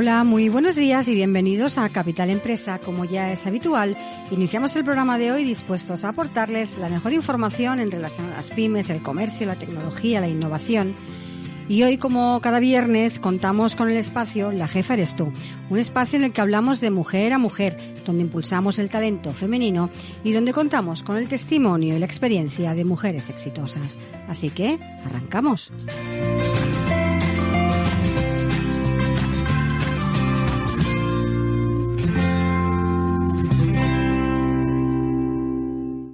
Hola, muy buenos días y bienvenidos a Capital Empresa. Como ya es habitual, iniciamos el programa de hoy dispuestos a aportarles la mejor información en relación a las pymes, el comercio, la tecnología, la innovación. Y hoy, como cada viernes, contamos con el espacio La Jefa Eres Tú, un espacio en el que hablamos de mujer a mujer, donde impulsamos el talento femenino y donde contamos con el testimonio y la experiencia de mujeres exitosas. Así que, arrancamos.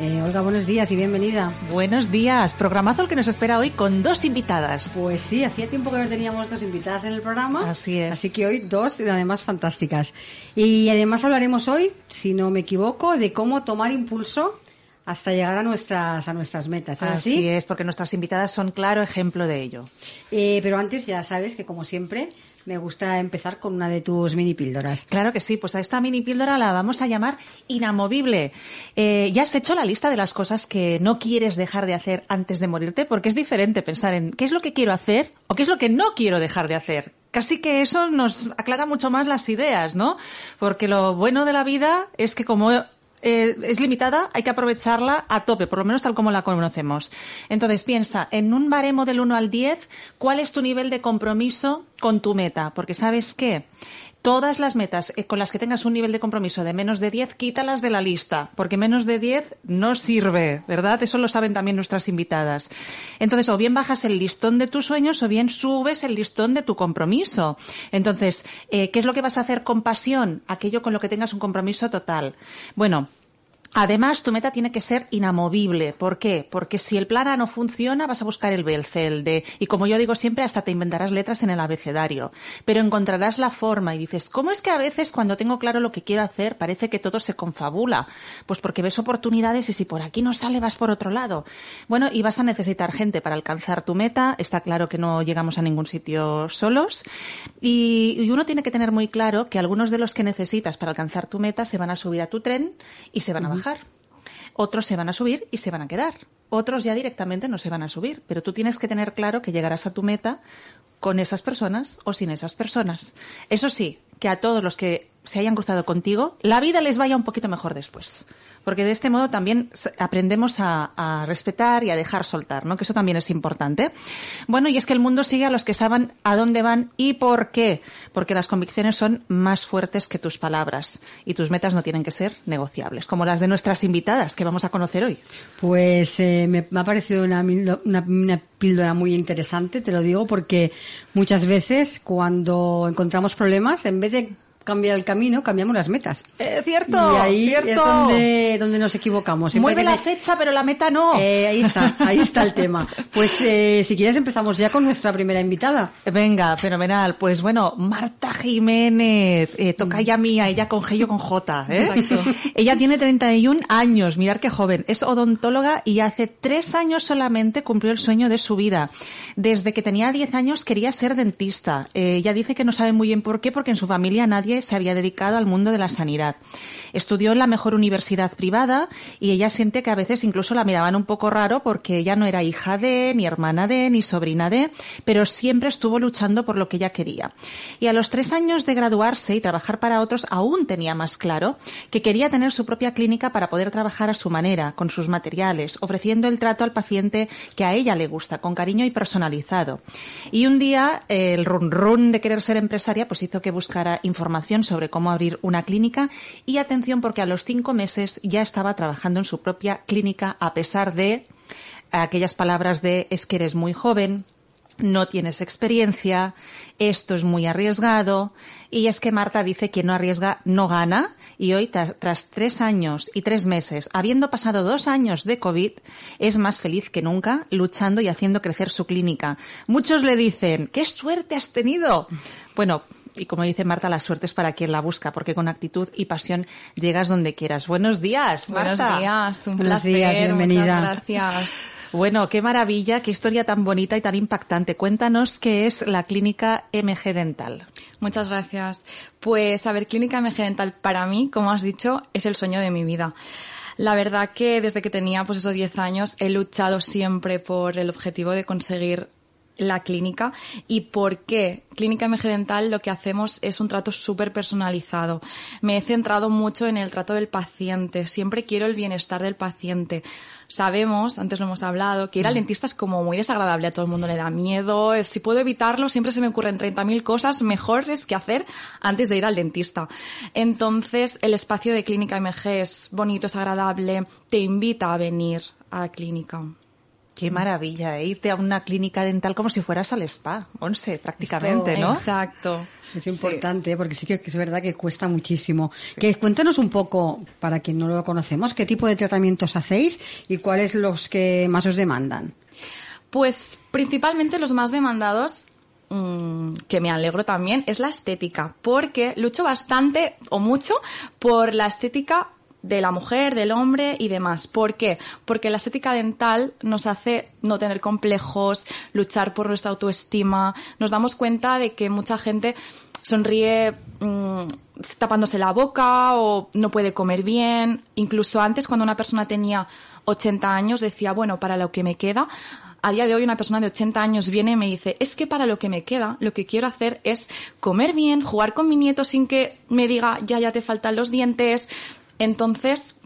Eh, Olga, buenos días y bienvenida. Buenos días. Programazo el que nos espera hoy con dos invitadas. Pues sí, hacía tiempo que no teníamos dos invitadas en el programa. Así es. Así que hoy dos y además fantásticas. Y además hablaremos hoy, si no me equivoco, de cómo tomar impulso hasta llegar a nuestras, a nuestras metas. ¿Es así? así es, porque nuestras invitadas son claro ejemplo de ello. Eh, pero antes ya sabes que como siempre me gusta empezar con una de tus mini píldoras. Claro que sí, pues a esta mini píldora la vamos a llamar inamovible. Eh, ¿Ya has hecho la lista de las cosas que no quieres dejar de hacer antes de morirte? Porque es diferente pensar en qué es lo que quiero hacer o qué es lo que no quiero dejar de hacer. Casi que eso nos aclara mucho más las ideas, ¿no? Porque lo bueno de la vida es que como eh, es limitada, hay que aprovecharla a tope, por lo menos tal como la conocemos. Entonces, piensa, en un baremo del 1 al 10, ¿cuál es tu nivel de compromiso con tu meta? Porque sabes qué? Todas las metas eh, con las que tengas un nivel de compromiso de menos de 10, quítalas de la lista, porque menos de 10 no sirve, ¿verdad? Eso lo saben también nuestras invitadas. Entonces, o bien bajas el listón de tus sueños o bien subes el listón de tu compromiso. Entonces, eh, ¿qué es lo que vas a hacer con pasión? Aquello con lo que tengas un compromiso total. Bueno, Además, tu meta tiene que ser inamovible. ¿Por qué? Porque si el plan A no funciona, vas a buscar el B, el C, el D. Y como yo digo siempre, hasta te inventarás letras en el abecedario. Pero encontrarás la forma y dices, ¿cómo es que a veces cuando tengo claro lo que quiero hacer parece que todo se confabula? Pues porque ves oportunidades y si por aquí no sale, vas por otro lado. Bueno, y vas a necesitar gente para alcanzar tu meta. Está claro que no llegamos a ningún sitio solos. Y, y uno tiene que tener muy claro que algunos de los que necesitas para alcanzar tu meta se van a subir a tu tren y se van a bajar. Otros se van a subir y se van a quedar. Otros ya directamente no se van a subir. Pero tú tienes que tener claro que llegarás a tu meta con esas personas o sin esas personas. Eso sí, que a todos los que se hayan cruzado contigo, la vida les vaya un poquito mejor después porque de este modo también aprendemos a, respetar y a dejar soltar, ¿no? Que eso también es importante. Bueno, y es que el mundo sigue a los que saben a dónde van y por qué. Porque las convicciones son más fuertes que tus palabras y tus metas no tienen que ser negociables, como las de nuestras invitadas que vamos a conocer hoy. Pues eh, me, ha parecido una, una píldora muy interesante, te lo digo, porque muchas veces cuando encontramos problemas, en vez de cambiar el camino, cambiamos las metas. Eh, cierto. Y ahí cierto. es donde, donde nos equivocamos. Siempre Mueve la fecha, pero la meta no. Eh, ahí está, ahí está el tema. Pues eh, si quieres empezamos ya con nuestra primera invitada. Venga, fenomenal. Pues bueno, Marta Jiménez, eh, toca ya mía, ella con G, yo con J. ¿eh? Exacto. ella tiene 31 años, mirar qué joven. Es odontóloga y hace tres años solamente cumplió el sueño de su vida. Desde que tenía 10 años quería ser dentista. ella dice que no sabe muy bien por qué, porque en su familia nadie se había dedicado al mundo de la sanidad. Estudió en la mejor universidad privada y ella siente que a veces incluso la miraban un poco raro porque ella no era hija de, ni hermana de, ni sobrina de, pero siempre estuvo luchando por lo que ella quería. Y a los tres años de graduarse y trabajar para otros, aún tenía más claro que quería tener su propia clínica para poder trabajar a su manera, con sus materiales, ofreciendo el trato al paciente que a ella le gusta, con cariño y personalizado. Y un día el run run de querer ser empresaria pues hizo que buscara información sobre cómo abrir una clínica y atención porque a los cinco meses ya estaba trabajando en su propia clínica a pesar de aquellas palabras de es que eres muy joven, no tienes experiencia, esto es muy arriesgado. Y es que Marta dice que no arriesga no gana. Y hoy, tras tres años y tres meses, habiendo pasado dos años de COVID, es más feliz que nunca, luchando y haciendo crecer su clínica. Muchos le dicen, ¡qué suerte has tenido! Bueno, y como dice Marta, la suerte es para quien la busca, porque con actitud y pasión llegas donde quieras. Buenos días, Marta. Buenos días, un Buenos placer. días, bienvenida. Muchas gracias. Bueno, qué maravilla, qué historia tan bonita y tan impactante. Cuéntanos qué es la clínica MG Dental. Muchas gracias. Pues, a ver, Clínica MG Dental para mí, como has dicho, es el sueño de mi vida. La verdad que desde que tenía pues esos 10 años he luchado siempre por el objetivo de conseguir la clínica y por qué. Clínica MG Dental lo que hacemos es un trato súper personalizado. Me he centrado mucho en el trato del paciente. Siempre quiero el bienestar del paciente. Sabemos, antes lo hemos hablado, que ir al dentista es como muy desagradable, a todo el mundo le da miedo. Si puedo evitarlo, siempre se me ocurren 30.000 cosas mejores que hacer antes de ir al dentista. Entonces, el espacio de Clínica MG es bonito, es agradable, te invita a venir a la clínica. Qué maravilla, ¿eh? irte a una clínica dental como si fueras al spa, once prácticamente, ¿no? Exacto. Es Sí. importante porque sí que es verdad que cuesta muchísimo. Que cuéntanos un poco, para quien no lo conocemos, qué tipo de tratamientos hacéis y cuáles los que más os demandan. Pues principalmente los más demandados, mm, que me alegro también, es la estética, porque lucho bastante o mucho por la estética de la mujer, del hombre y demás. ¿Por qué? Porque la estética dental nos hace no tener complejos, luchar por nuestra autoestima. Nos damos cuenta de que mucha gente sonríe mm, tapándose la boca o no puede comer bien. Incluso antes, cuando una persona tenía 80 años, decía, bueno, para lo que me queda, a día de hoy una persona de 80 años viene y me dice, es que para lo que me queda, lo que quiero hacer es comer bien, jugar con mi nieto sin que me diga, ya, ya te faltan los dientes. Entonces,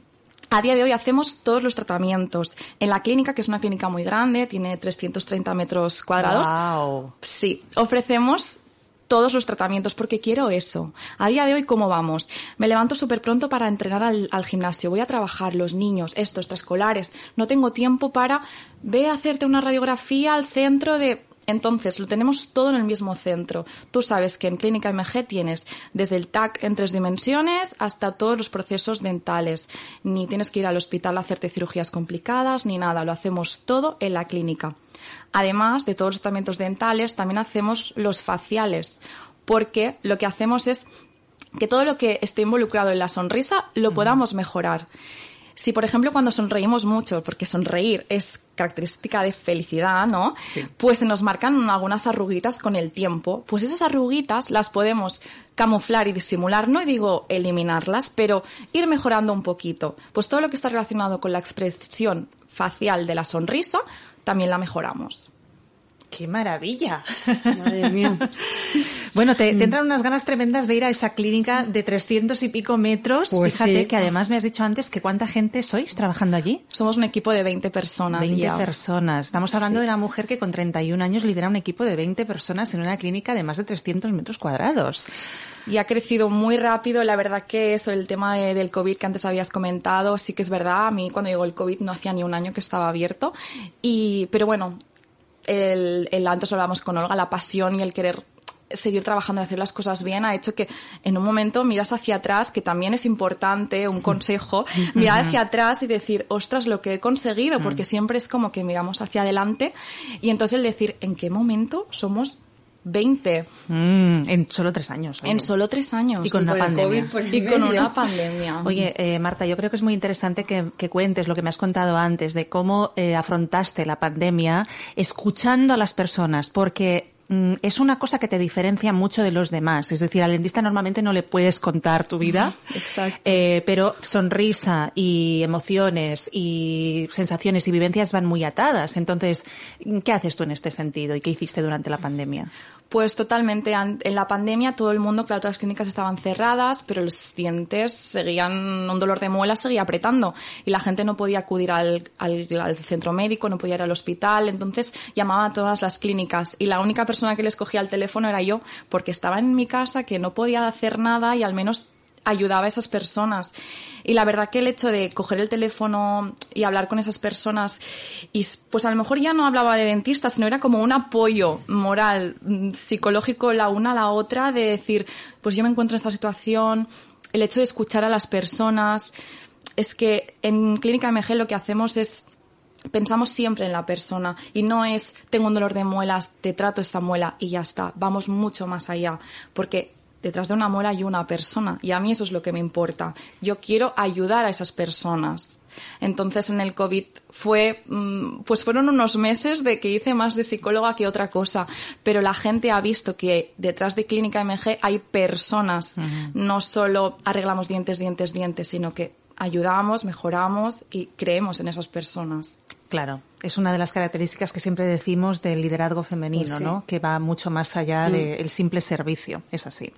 a día de hoy hacemos todos los tratamientos. En la clínica, que es una clínica muy grande, tiene 330 metros cuadrados. Wow. Sí, ofrecemos todos los tratamientos porque quiero eso. A día de hoy, ¿cómo vamos? Me levanto súper pronto para entrenar al, al gimnasio. Voy a trabajar, los niños, estos, extraescolares. No tengo tiempo para... Ve a hacerte una radiografía al centro de... Entonces, lo tenemos todo en el mismo centro. Tú sabes que en Clínica MG tienes desde el TAC en tres dimensiones hasta todos los procesos dentales. Ni tienes que ir al hospital a hacerte cirugías complicadas ni nada. Lo hacemos todo en la clínica. Además de todos los tratamientos dentales, también hacemos los faciales, porque lo que hacemos es que todo lo que esté involucrado en la sonrisa lo podamos mejorar. Si, por ejemplo, cuando sonreímos mucho, porque sonreír es característica de felicidad, ¿no? Pues se nos marcan algunas arruguitas con el tiempo. Pues esas arruguitas las podemos camuflar y disimular, no digo eliminarlas, pero ir mejorando un poquito. Pues todo lo que está relacionado con la expresión facial de la sonrisa, también la mejoramos. ¡Qué maravilla! Madre mía. Bueno, te, te entran unas ganas tremendas de ir a esa clínica de 300 y pico metros. Pues Fíjate sí. que además me has dicho antes que cuánta gente sois trabajando allí. Somos un equipo de 20 personas 20 ya. personas. Estamos hablando Sí. de una mujer que con 31 años lidera un equipo de 20 personas en una clínica de más de 300 metros cuadrados. y ha crecido muy rápido. La verdad que eso, el tema de- del COVID que antes habías comentado, sí que es verdad. A mí cuando llegó el COVID no hacía ni un año que estaba abierto. Y, pero bueno, el, el antes hablábamos con Olga, la pasión y el querer seguir trabajando y hacer las cosas bien ha hecho que en un momento miras hacia atrás, que también es importante, un consejo, mirar hacia atrás y decir, ostras, lo que he conseguido, porque siempre es como que miramos hacia adelante y entonces el decir, ¿en qué momento somos 20? Mm, en solo tres años. oye. En solo tres años. Y con una pandemia. COVID Y con una pandemia. Oye, eh, Marta, yo creo que es muy interesante que, que cuentes lo que me has contado antes de cómo eh, afrontaste la pandemia escuchando a las personas, porque mm, es una cosa que te diferencia mucho de los demás. Es decir, al dentista normalmente no le puedes contar tu vida, Exacto. eh, pero sonrisa y emociones y sensaciones y vivencias van muy atadas. Entonces, ¿qué haces tú en este sentido y qué hiciste durante la pandemia? Pues totalmente. En la pandemia todo el mundo, claro, todas las clínicas estaban cerradas, pero los dientes seguían, un dolor de muela seguía apretando y la gente no podía acudir al, al- al centro médico, no podía ir al hospital, entonces llamaba a todas las clínicas y la única persona que les cogía el teléfono era yo, porque estaba en mi casa, que no podía hacer nada y al menos ayudaba a esas personas. Y la verdad que el hecho de coger el teléfono y hablar con esas personas, y pues a lo mejor ya no hablaba de dentistas, sino era como un apoyo moral, mm, psicológico la una a la otra, de decir, pues yo me encuentro en esta situación, el hecho de escuchar a las personas, es que en Clínica MG lo que hacemos es pensamos siempre en la persona y no es tengo un dolor de muelas, te trato esta muela y ya está. Vamos mucho más allá porque detrás de una muela hay una persona y a mí eso es lo que me importa. Yo quiero ayudar a esas personas. Entonces en el COVID fue, mm, pues fueron unos meses de que hice más de psicóloga que otra cosa, pero la gente ha visto que detrás de Clínica MG hay personas, no solo arreglamos dientes, dientes, dientes, sino que ayudamos, mejoramos y creemos en esas personas. Claro, es una de las características que siempre decimos del liderazgo femenino, Pues sí. ¿no? Que va mucho más allá del simple servicio, es así.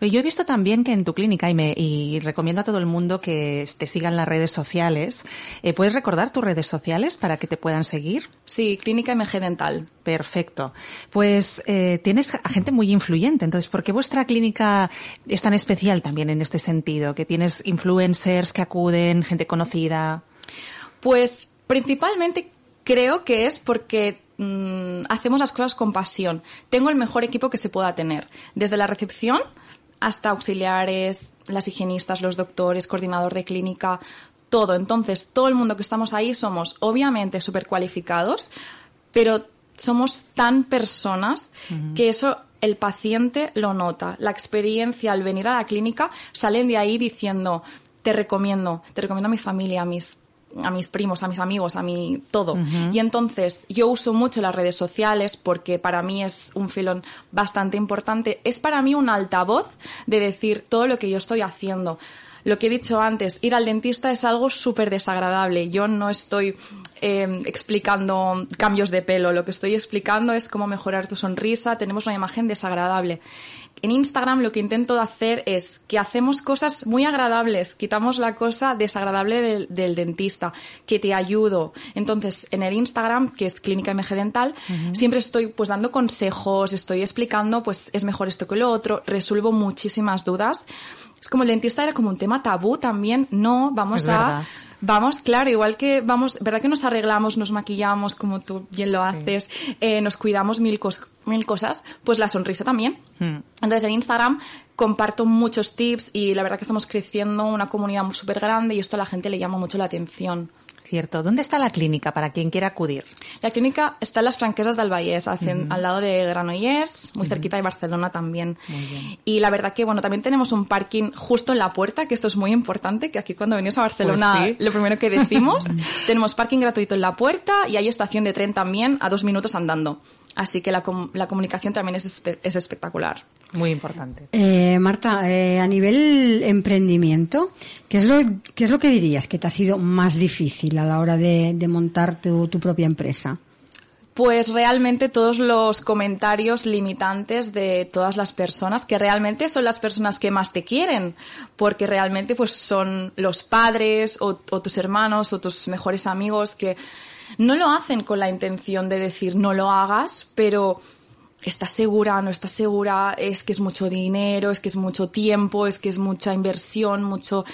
Pero yo he visto también que en tu clínica, y, me, y recomiendo a todo el mundo que te sigan las redes sociales, eh, ¿puedes recordar tus redes sociales para que te puedan seguir? Sí, Clínica MG Dental. Perfecto. Pues eh, tienes a gente muy influyente. Entonces, ¿por qué vuestra clínica es tan especial también en este sentido? Que tienes influencers que acuden, gente conocida. Pues principalmente creo que es porque mm, hacemos las cosas con pasión. Tengo el mejor equipo que se pueda tener, desde la recepción hasta auxiliares, las higienistas, los doctores, coordinador de clínica, todo. Entonces, todo el mundo que estamos ahí somos obviamente súper cualificados, pero somos tan personas que eso el paciente lo nota. La experiencia al venir a la clínica salen de ahí diciendo, te recomiendo, te recomiendo a mi familia, a mis a mis primos, a mis amigos, a mi todo. Y entonces yo uso mucho las redes sociales porque para mí es un filón bastante importante. Es para mí un altavoz de decir todo lo que yo estoy haciendo. Lo que he dicho antes, ir al dentista es algo súper desagradable. Yo no estoy eh, explicando cambios de pelo. Lo que estoy explicando es cómo mejorar tu sonrisa. Tenemos una imagen desagradable. En Instagram lo que intento hacer es que hacemos cosas muy agradables, quitamos la cosa desagradable del, del dentista, que te ayudo. Entonces, en el Instagram, que es Clínica MG Dental, siempre estoy pues dando consejos, estoy explicando pues es mejor esto que lo otro, resuelvo muchísimas dudas. Es como el dentista era como un tema tabú también, no, vamos Es a verdad. Vamos, claro, igual que vamos, ¿verdad que nos arreglamos, nos maquillamos como tú bien lo haces, eh, nos cuidamos mil, cos- mil cosas? Pues la sonrisa también. Hmm. Entonces en Instagram comparto muchos tips y la verdad que estamos creciendo una comunidad súper grande y esto a la gente le llama mucho la atención. Cierto. ¿Dónde está la clínica para quien quiera acudir? La clínica está en las Franquesas del hacen- al lado de Granollers, muy cerquita de Barcelona también. Y la verdad que, bueno, también tenemos un parking justo en la puerta, que esto es muy importante, que aquí cuando venís a Barcelona, Pues sí. lo primero que decimos, tenemos parking gratuito en la puerta y hay estación de tren también a dos minutos andando. Así que la, com- la comunicación también es, espe- es espectacular. Muy importante. Eh, Marta, eh, a nivel emprendimiento, ¿qué es, lo, ¿qué es lo que dirías que te ha sido más difícil a la hora de, de montar tu, tu propia empresa? Pues realmente todos los comentarios limitantes de todas las personas, que realmente son las personas que más te quieren, porque realmente pues son los padres o, o tus hermanos o tus mejores amigos que no lo hacen con la intención de decir no lo hagas, pero estás segura, no estás segura, es que es mucho dinero, es que es mucho tiempo, es que es mucha inversión, mucho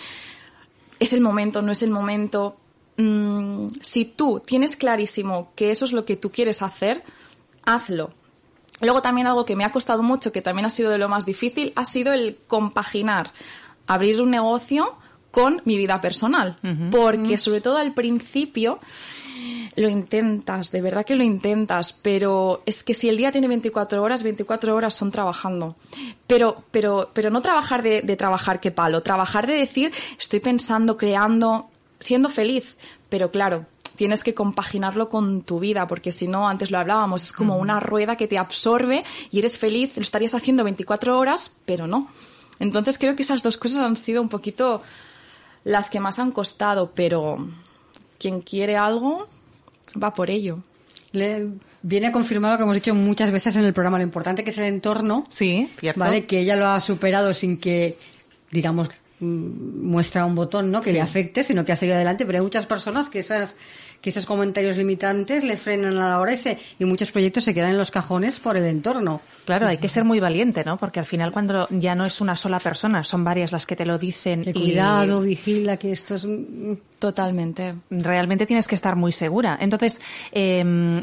es el momento, no es el momento. Mm, si tú tienes clarísimo que eso es lo que tú quieres hacer, hazlo. Luego también algo que me ha costado mucho, que también ha sido de lo más difícil, ha sido el compaginar, abrir un negocio con mi vida personal. Porque sobre todo al principio lo intentas, de verdad que lo intentas, pero es que si el día tiene 24 horas, 24 horas son trabajando. Pero, pero, pero no trabajar de, de trabajar qué palo, trabajar de decir, estoy pensando, creando, siendo feliz. Pero claro, tienes que compaginarlo con tu vida, porque si no, antes lo hablábamos, es como una rueda que te absorbe y eres feliz, lo estarías haciendo 24 horas, pero no. Entonces creo que esas dos cosas han sido un poquito las que más han costado, pero quien quiere algo va por ello. Le viene confirmado lo que hemos dicho muchas veces en el programa, lo importante que es el entorno. Sí, cierto. ¿Vale? Que ella lo ha superado sin que, digamos, mm, muestra un botón, ¿no? Que le afecte, sino que ha seguido adelante. Pero hay muchas personas que esas que esos comentarios limitantes le frenan a la hora ese, y muchos proyectos se quedan en los cajones por el entorno. Claro, hay que ser muy valiente, ¿no? Porque al final cuando ya no es una sola persona, son varias las que te lo dicen. Cuidado, vigila, que esto es... Totalmente. Realmente tienes que estar muy segura. Entonces, eh,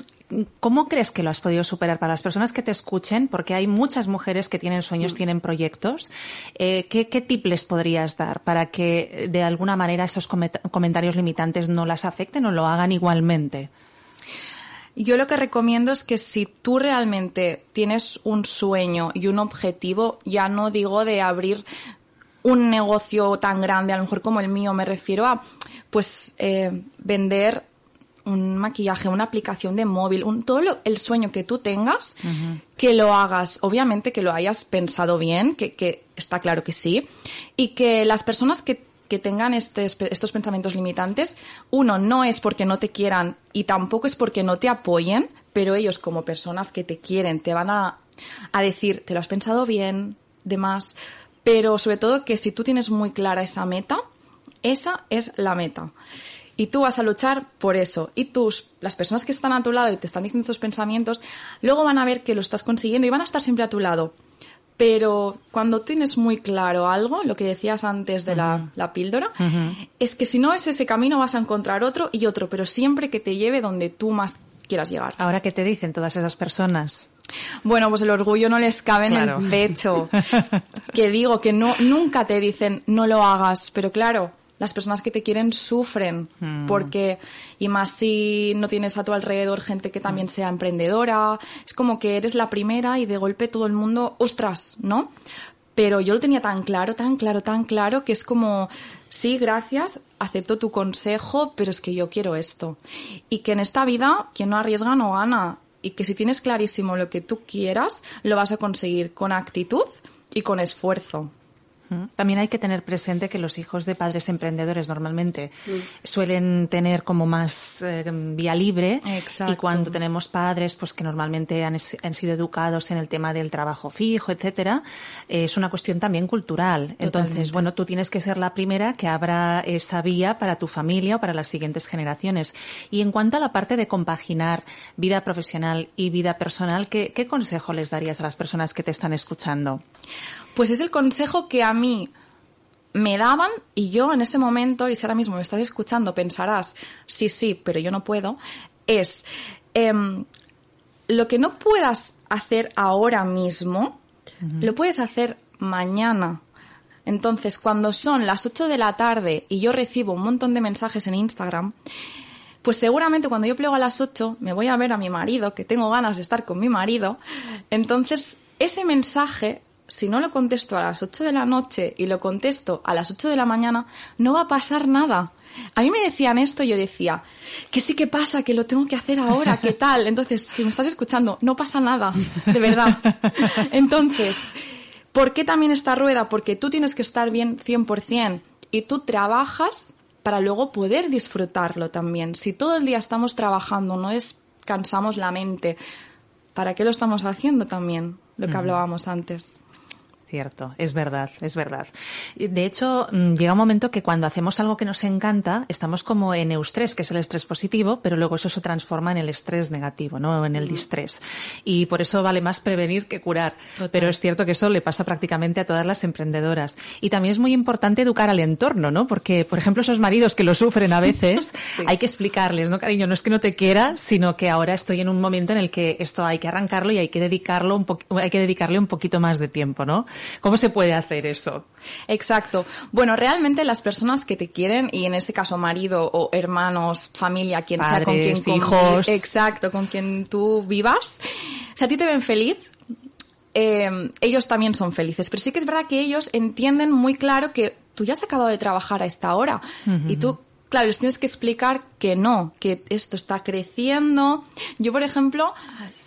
¿Cómo crees que lo has podido superar para las personas que te escuchen? Porque hay muchas mujeres que tienen sueños, tienen proyectos. Eh, ¿qué, ¿Qué tip les podrías dar para que de alguna manera esos comentarios limitantes no las afecten o lo hagan igualmente? Yo lo que recomiendo es que si tú realmente tienes un sueño y un objetivo, ya no digo de abrir un negocio tan grande, a lo mejor como el mío, me refiero a pues eh, vender un maquillaje, una aplicación de móvil, un, todo lo- el sueño que tú tengas, que lo hagas, obviamente que lo hayas pensado bien, que, que está claro que sí, y que las personas que, que tengan este- estos pensamientos limitantes, uno, no es porque no te quieran y tampoco es porque no te apoyen, pero ellos como personas que te quieren te van a, a decir, te lo has pensado bien, demás, pero sobre todo que si tú tienes muy clara esa meta, esa es la meta. Y tú vas a luchar por eso. Y tus, las personas que están a tu lado y te están diciendo estos pensamientos, luego van a ver que lo estás consiguiendo y van a estar siempre a tu lado. Pero cuando tienes muy claro algo, lo que decías antes de la, la píldora, es que si no es ese camino vas a encontrar otro y otro, pero siempre que te lleve donde tú más quieras llegar. Ahora, ¿qué te dicen todas esas personas? Bueno, pues el orgullo no les cabe Claro. en el pecho. que digo que no, nunca te dicen no lo hagas, pero claro, las personas que te quieren sufren porque y más si no tienes a tu alrededor gente que también sea emprendedora, es como que eres la primera y de golpe todo el mundo, ostras, ¿no? Pero yo lo tenía tan claro, tan claro, tan claro que es como sí, gracias, acepto tu consejo, pero es que yo quiero esto. Y que en esta vida quien no arriesga no gana y que si tienes clarísimo lo que tú quieras, lo vas a conseguir con actitud y con esfuerzo. Mm. También hay que tener presente que los hijos de padres emprendedores normalmente suelen tener como más eh, vía libre Exacto. y cuando tenemos padres pues que normalmente han, sido educados en el tema del trabajo fijo, etcétera, es una cuestión también cultural. Entonces, bueno, tú tienes que ser la primera que abra esa vía para tu familia o para las siguientes generaciones. Y en cuanto a la parte de compaginar vida profesional y vida personal, ¿qué, qué consejo les darías a las personas que te están escuchando? Pues es el consejo que a mí me daban y yo en ese momento, y si ahora mismo me estás escuchando, pensarás, sí, sí, pero yo no puedo, es em, lo que no puedas hacer ahora mismo, lo puedes hacer mañana. Entonces, cuando son las 8 de la tarde y yo recibo un montón de mensajes en Instagram, pues seguramente cuando yo plego a las 8 me voy a ver a mi marido, que tengo ganas de estar con mi marido. Entonces, ese mensaje, si no lo contesto a las 8 de la noche y lo contesto a las 8 de la mañana, no va a pasar nada. A mí me decían esto y yo decía, que sí que pasa, que lo tengo que hacer ahora, ¿qué tal? Entonces, si me estás escuchando, no pasa nada, de verdad. Entonces, ¿por qué también esta rueda? Porque tú tienes que estar bien 100% y tú trabajas para luego poder disfrutarlo también. Si todo el día estamos trabajando, no descansamos la mente, ¿para qué lo estamos haciendo también? Lo que hablábamos antes. Cierto, es verdad, es verdad. De hecho, mm, llega un momento que cuando hacemos algo que nos encanta, estamos como en eustrés, que es el estrés positivo, pero luego eso se transforma en el estrés negativo, ¿no? En el distrés. Y por eso vale más prevenir que curar. Total. Pero es cierto que eso le pasa prácticamente a todas las emprendedoras. Y también es muy importante educar al entorno, ¿no? Porque, por ejemplo, esos maridos que lo sufren a veces, hay que explicarles, ¿no, cariño? No es que no te quiera, sino que ahora estoy en un momento en el que esto hay que arrancarlo y hay que dedicarlo un hay que dedicarle un poquito más de tiempo, ¿no? ¿Cómo se puede hacer eso? Exacto. Bueno, realmente las personas que te quieren, y en este caso marido o hermanos, familia, quien sea con quien convi- hijos. exacto, con quien tú vivas, si a ti te ven feliz, eh, ellos también son felices. Pero sí que es verdad que ellos entienden muy claro que tú ya has acabado de trabajar a esta hora y tú claro, les tienes que explicar que no, que esto está creciendo. Yo, por ejemplo,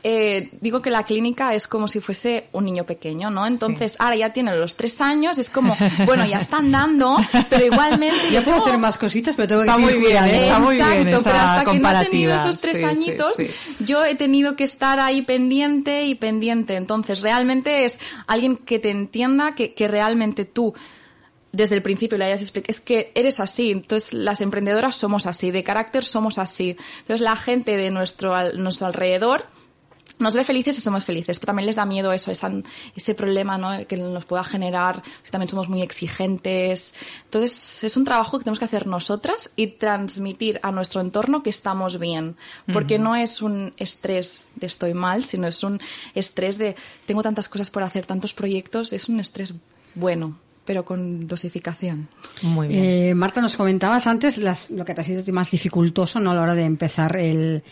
eh, digo que la clínica es como si fuese un niño pequeño, ¿no? Entonces, ahora ya tienen los tres años, es como, bueno, ya están dando, pero igualmente... Yo puedo hacer más cositas, pero tengo que Está muy seguir bien, cuidando. está muy bien Exacto, esa pero hasta que no he tenido esos tres Sí, sí, añitos, sí. yo he tenido que estar ahí pendiente y pendiente. Entonces, realmente es alguien que te entienda, que, que realmente tú desde el principio le hayas explicado, es que eres así, entonces las emprendedoras somos así, de carácter somos así. Entonces la gente de nuestro, al- nuestro alrededor nos ve felices y somos felices, pero también les da miedo eso, esa- ese problema ¿no? que nos pueda generar, que también somos muy exigentes. Entonces es un trabajo que tenemos que hacer nosotras y transmitir a nuestro entorno que estamos bien, porque no es un estrés de estoy mal, sino es un estrés de tengo tantas cosas por hacer, tantos proyectos, es un estrés bueno, pero con dosificación. Muy bien. Eh, Marta, nos comentabas antes las- lo que te ha sido más dificultoso ¿no? a la hora de empezar el,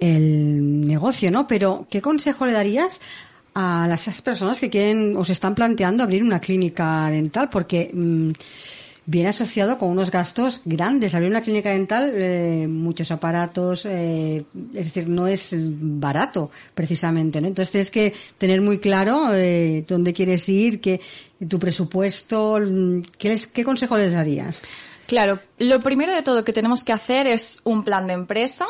el negocio, ¿no? Pero, ¿qué consejo le darías a las esas personas que quieren o se están planteando abrir una clínica dental? Porque mm, viene asociado con unos gastos grandes. Abrir una clínica dental, eh, muchos aparatos, eh, es decir, no es barato precisamente, ¿no? Entonces tienes que tener muy claro eh, dónde quieres ir, qué, tu presupuesto, mm, ¿qué, les- qué consejo les darías? Claro, lo primero de todo que tenemos que hacer es un plan de empresa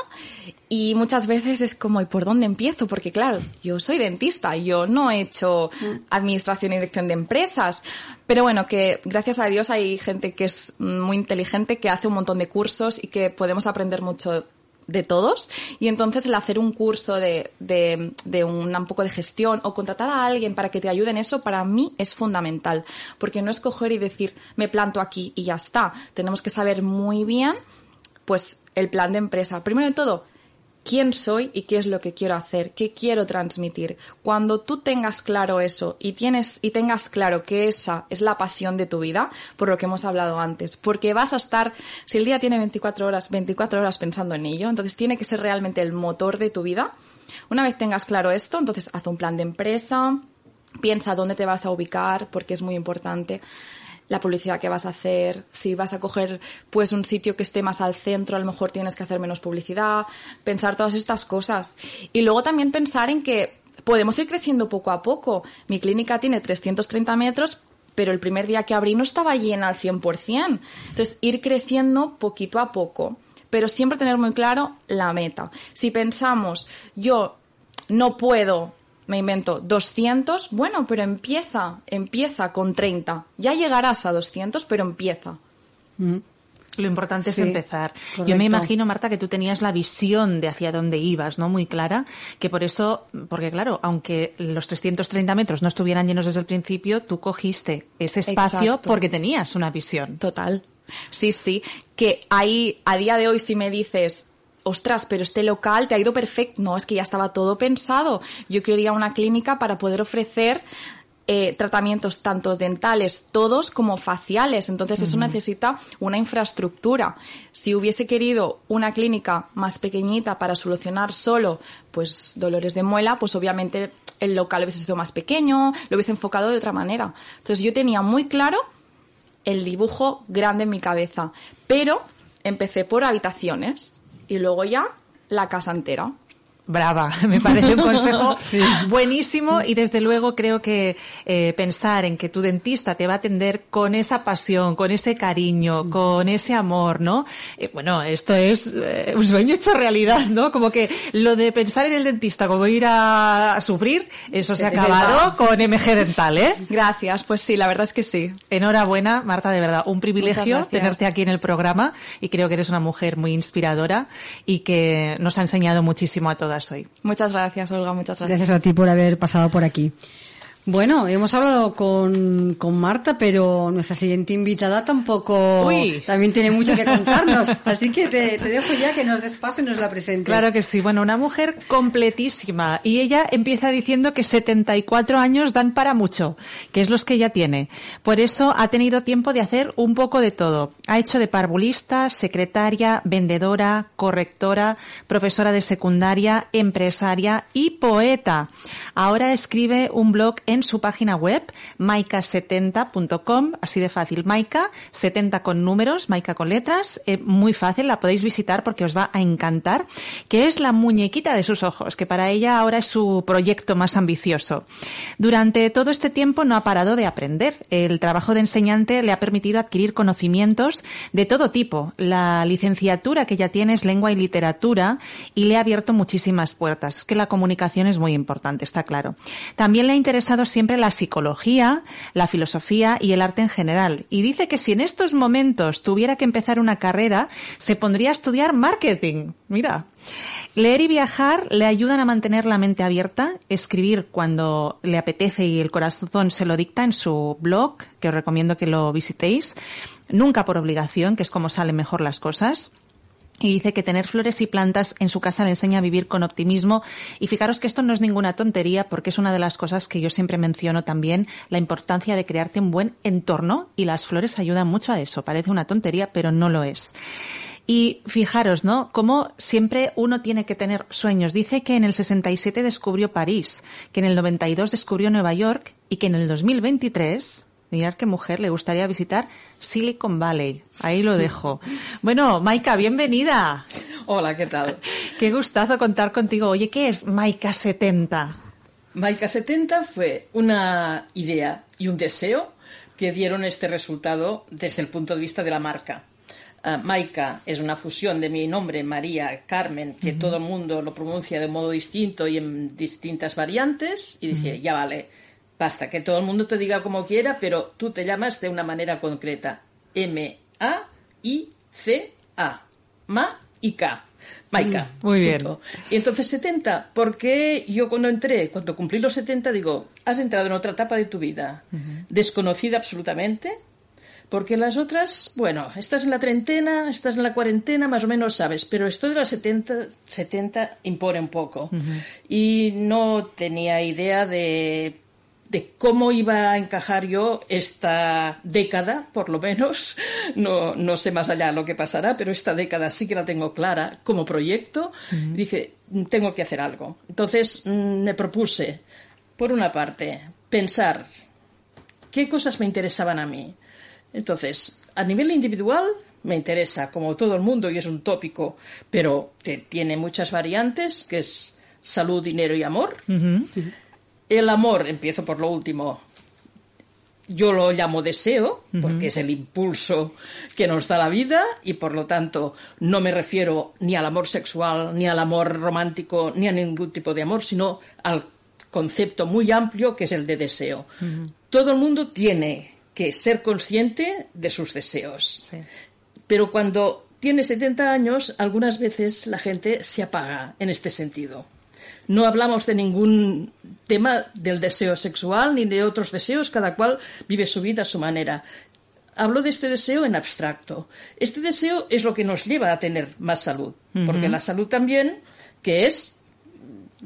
y muchas veces es como, ¿y por dónde empiezo? Porque claro, yo soy dentista, yo no he hecho administración y dirección de empresas, pero bueno, que gracias a Dios hay gente que es muy inteligente, que hace un montón de cursos y que podemos aprender mucho de todos. Y entonces el hacer un curso de, de, de un, un poco de gestión o contratar a alguien para que te ayude en eso para mí es fundamental. Porque no es coger y decir me planto aquí y ya está tenemos que saber muy bien pues el plan de empresa. Primero de todo quién soy y qué es lo que quiero hacer, qué quiero transmitir. Cuando tú tengas claro eso y tienes y tengas claro que esa es la pasión de tu vida, por lo que hemos hablado antes, porque vas a estar si el día tiene 24 horas, 24 horas pensando en ello, entonces tiene que ser realmente el motor de tu vida. Una vez tengas claro esto, entonces haz un plan de empresa, piensa dónde te vas a ubicar, porque es muy importante la publicidad que vas a hacer, si vas a coger pues un sitio que esté más al centro, a lo mejor tienes que hacer menos publicidad, pensar todas estas cosas. Y luego también pensar en que podemos ir creciendo poco a poco. Mi clínica tiene 330 metros, pero el primer día que abrí no estaba llena al 100%. Entonces, ir creciendo poquito a poco, pero siempre tener muy claro la meta. Si pensamos, yo no puedo me invento 200, bueno, pero empieza, empieza con 30. Ya llegarás a 200, pero empieza. Lo importante Sí, es empezar. Yo me imagino, Marta, que tú tenías la visión de hacia dónde ibas, ¿no? Muy clara, que por eso, porque claro, aunque los 330 metros no estuvieran llenos desde el principio, tú cogiste ese espacio Exacto. porque tenías una visión. Total. Sí, sí. Que ahí, a día de hoy, si me dices, ostras, pero este local te ha ido perfecto. No, es que ya estaba todo pensado. Yo quería una clínica para poder ofrecer eh, tratamientos tanto dentales, todos como faciales. Entonces eso necesita una infraestructura. Si hubiese querido una clínica más pequeñita para solucionar solo pues dolores de muela, pues obviamente el local hubiese sido más pequeño, lo hubiese enfocado de otra manera. Entonces yo tenía muy claro el dibujo grande en mi cabeza. Pero empecé por habitaciones y luego ya la casa entera. Brava, me parece un consejo buenísimo y desde luego creo que eh, pensar en que tu dentista te va a atender con esa pasión, con ese cariño, con ese amor, ¿no? Eh, bueno, esto es eh, un sueño hecho realidad, ¿no? Como que lo de pensar en el dentista como ir a, a sufrir, eso se, ha acabado con MG Dental, ¿eh? Gracias, pues sí, la verdad es que sí. Enhorabuena, Marta, de verdad, un privilegio tenerte aquí en el programa y creo que eres una mujer muy inspiradora y que nos ha enseñado muchísimo a todas hoy. Muchas gracias, Olga, muchas gracias. Gracias a ti por haber pasado por aquí. Bueno, hemos hablado con, con Marta, pero nuestra siguiente invitada tampoco Uy. también tiene mucho que contarnos. Así que te, te dejo ya que nos des paso y nos la presentes. Claro que sí. Bueno, una mujer completísima. Y ella empieza diciendo que 74 años dan para mucho, que es los que ella tiene. Por eso ha tenido tiempo de hacer un poco de todo. Ha hecho de parvulista, secretaria, vendedora, correctora, profesora de secundaria, empresaria y poeta. Ahora escribe un blog en su página web, maika70.com, así de fácil. Maika, 70 con números, Maika con letras, eh, muy fácil, la podéis visitar porque os va a encantar, que es la muñequita de sus ojos, que para ella ahora es su proyecto más ambicioso. Durante todo este tiempo no ha parado de aprender. El trabajo de enseñante le ha permitido adquirir conocimientos de todo tipo. La licenciatura que ya tiene es lengua y literatura y le ha abierto muchísimas puertas. Que la comunicación es muy importante, está claro. También le ha interesado siempre la psicología, la filosofía y el arte en general. Y dice que si en estos momentos tuviera que empezar una carrera, se pondría a estudiar marketing. Mira. Leer y viajar le ayudan a mantener la mente abierta, escribir cuando le apetece y el corazón se lo dicta en su blog, que os recomiendo que lo visitéis, nunca por obligación, que es como salen mejor las cosas. Y dice que tener flores y plantas en su casa le enseña a vivir con optimismo. Y fijaros que esto no es ninguna tontería porque es una de las cosas que yo siempre menciono también, la importancia de crearte un buen entorno y las flores ayudan mucho a eso. Parece una tontería, pero no lo es. Y fijaros, ¿no? Como siempre uno tiene que tener sueños. Dice que en el 67 descubrió París, que en el 92 descubrió Nueva York y que en el 2023 Mirad qué mujer le gustaría visitar Silicon Valley. Ahí lo dejo. Bueno, Maika, bienvenida. Hola, ¿qué tal? Qué gustazo contar contigo. Oye, ¿qué es Maika 70? Maika 70 fue una idea y un deseo que dieron este resultado desde el punto de vista de la marca. Uh, Maika es una fusión de mi nombre, María Carmen, que uh -huh. todo el mundo lo pronuncia de modo distinto y en distintas variantes, y dice, uh -huh. ya vale, Basta que todo el mundo te diga como quiera, pero tú te llamas de una manera concreta. M-A-I-C-A. Ma y K. Maika. Muy bien. Punto. Y entonces 70, porque yo cuando entré, cuando cumplí los 70, digo, has entrado en otra etapa de tu vida, uh -huh. desconocida absolutamente, porque las otras, bueno, estás en la treintena, estás en la cuarentena, más o menos sabes, pero esto de las 70, 70 impone un poco. Uh -huh. Y no tenía idea de de cómo iba a encajar yo esta década, por lo menos. No, no sé más allá lo que pasará, pero esta década sí que la tengo clara como proyecto. Uh -huh. Dije, tengo que hacer algo. Entonces mm, me propuse, por una parte, pensar qué cosas me interesaban a mí. Entonces, a nivel individual, me interesa, como todo el mundo, y es un tópico, pero que tiene muchas variantes, que es salud, dinero y amor. Uh -huh. El amor, empiezo por lo último, yo lo llamo deseo, porque uh -huh. es el impulso que nos da la vida y por lo tanto no me refiero ni al amor sexual, ni al amor romántico, ni a ningún tipo de amor, sino al concepto muy amplio que es el de deseo. Uh -huh. Todo el mundo tiene que ser consciente de sus deseos. Sí. Pero cuando tiene 70 años, algunas veces la gente se apaga en este sentido. No hablamos de ningún tema del deseo sexual ni de otros deseos, cada cual vive su vida a su manera. Hablo de este deseo en abstracto. Este deseo es lo que nos lleva a tener más salud, uh -huh. porque la salud también, que es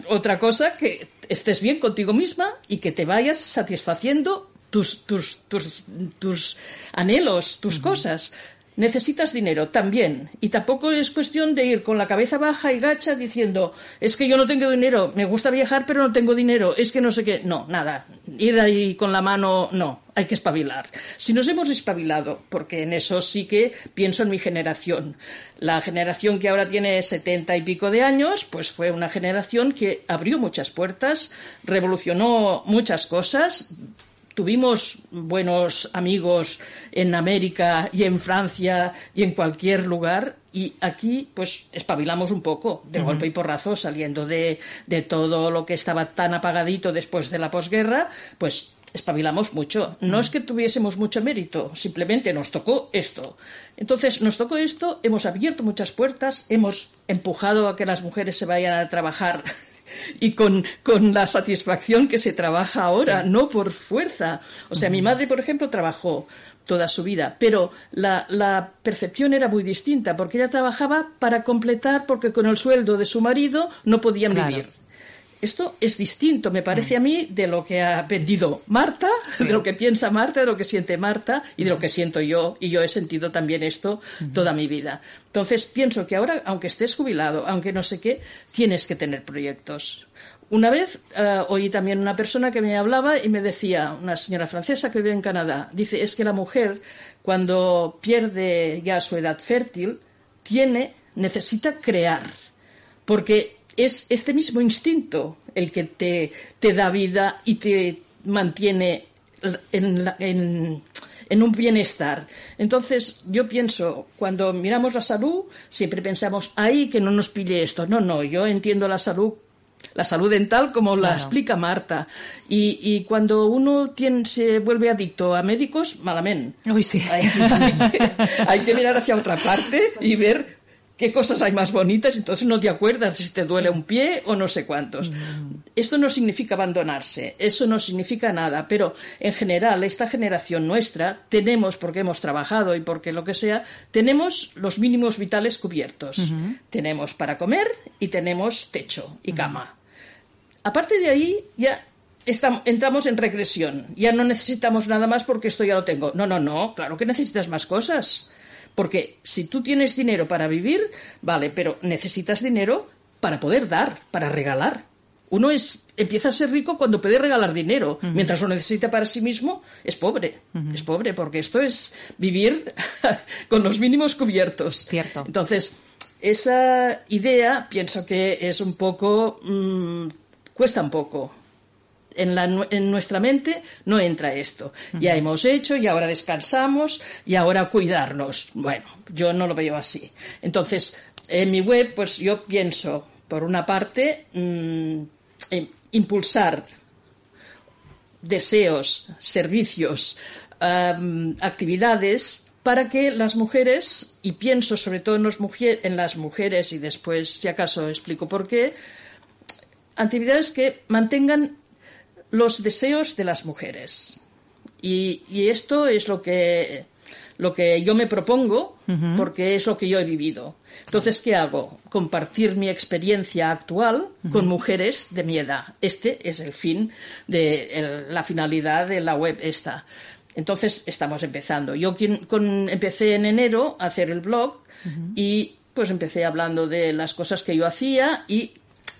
otra cosa, que estés bien contigo misma y que te vayas satisfaciendo tus, tus, tus, tus anhelos, tus uh -huh. cosas. Necesitas dinero también. Y tampoco es cuestión de ir con la cabeza baja y gacha diciendo, es que yo no tengo dinero, me gusta viajar pero no tengo dinero, es que no sé qué. No, nada. Ir ahí con la mano, no. Hay que espabilar. Si nos hemos espabilado, porque en eso sí que pienso en mi generación. La generación que ahora tiene setenta y pico de años, pues fue una generación que abrió muchas puertas, revolucionó muchas cosas, tuvimos buenos amigos en América y en Francia y en cualquier lugar y aquí pues espabilamos un poco de uh -huh. golpe y porrazo saliendo de, de todo lo que estaba tan apagadito después de la posguerra pues espabilamos mucho. No es que tuviésemos mucho mérito, simplemente nos tocó esto. Entonces, nos tocó esto, hemos abierto muchas puertas, hemos empujado a que las mujeres se vayan a trabajar y con, con, la satisfacción que se trabaja ahora, sí. no por fuerza. O sea, uh -huh. mi madre, por ejemplo, trabajó toda su vida, pero la, la, percepción era muy distinta, porque ella trabajaba para completar, porque con el sueldo de su marido no podían claro. vivir. Esto es distinto, me parece a mí, de lo que ha vendido Marta, sí. de lo que piensa Marta, de lo que siente Marta y de lo que siento yo. Y yo he sentido también esto toda mi vida. Entonces pienso que ahora, aunque estés jubilado, aunque no sé qué, tienes que tener proyectos. una vez eh, oí también una persona que me hablaba y me decía, una señora francesa que vive en Canadá, dice, es que la mujer cuando pierde ya su edad fértil, tiene, necesita crear, porque es este mismo instinto el que te, te da vida y te mantiene en, en un bienestar. Entonces, yo pienso, cuando miramos la salud, siempre pensamos, ay, que no nos pille esto. No, no, yo entiendo la salud la salud dental como la explica Marta. Y, y, cuando uno tiene, se vuelve adicto a médicos, malamente. Uy, sí. Hay, hay, que, hay, que, mirar hacia otra parte y ver qué cosas hay más bonitas, entonces no te acuerdas si te duele un pie o no sé cuántos. Esto no significa abandonarse, eso no significa nada, pero en general, esta generación nuestra, tenemos, porque hemos trabajado y porque lo que sea, tenemos los mínimos vitales cubiertos. Tenemos para comer y tenemos techo y cama. Aparte de ahí, ya Estamos, entramos en regresión. Ya no necesitamos nada más porque esto ya lo tengo. No, no, no, claro que necesitas más cosas. Porque si tú tienes dinero para vivir, vale, pero necesitas dinero para poder dar, para regalar. Uno es, empieza a ser rico cuando puede regalar dinero. Mientras lo necesita para sí mismo, es pobre. Es pobre, porque esto es vivir con los mínimos cubiertos. Cierto. Entonces, esa idea pienso que es un poco. Mmm, cuesta un poco en, la, en, nuestra mente no entra esto. Uh -huh. Ya hemos hecho y ahora descansamos y ahora cuidarnos. Bueno, yo no lo veo así. Entonces, en mi web, pues yo pienso, por una parte, mmm, impulsar deseos, servicios, um, actividades para que las mujeres, y pienso sobre todo en, los mujer, en las mujeres, y después, si acaso, explico por qué, actividades que mantengan los deseos de las mujeres. Y, y, esto es lo que, lo que yo me propongo, uh -huh. porque es lo que yo he vivido. Entonces, ¿qué hago? Compartir mi experiencia actual uh -huh. con mujeres de mi edad. Este es el fin de el, la finalidad de la web esta. Entonces, estamos empezando. Yo con, empecé en enero a hacer el blog uh -huh. y pues empecé hablando de las cosas que yo hacía y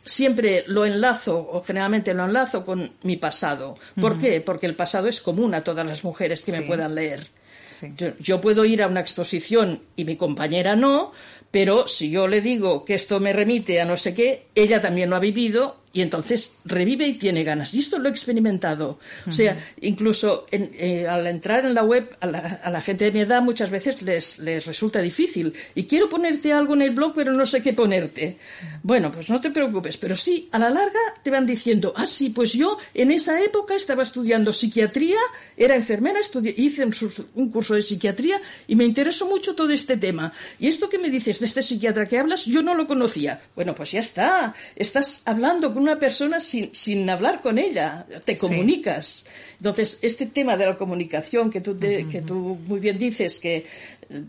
siempre lo enlazo, o generalmente lo enlazo con mi pasado. ¿Por uh -huh. qué? Porque el pasado es común a todas las mujeres que sí. me puedan leer. Sí. Yo, yo, puedo ir a una exposición y mi compañera no, pero si yo le digo que esto me remite a no sé qué, ella también lo ha vivido y entonces revive y tiene ganas. Y esto lo he experimentado. Uh -huh. O sea, incluso en, eh, al entrar en la web, a la, a la, gente de mi edad muchas veces les, les, resulta difícil. Y quiero ponerte algo en el blog, pero no sé qué ponerte. Bueno, pues no te preocupes, pero sí, a la larga te van diciendo, ah, sí, pues yo en esa época estaba estudiando psiquiatría, era enfermera, hice un, un curso de psiquiatría y me interesó mucho todo este tema. Y esto que me dices de este psiquiatra que hablas, yo no lo conocía. Bueno, pues ya está. Estás hablando con una persona sin, sin hablar con ella, te comunicas. Sí. Entonces, este tema de la comunicación que tú, te, uh -huh. que tú muy bien dices, que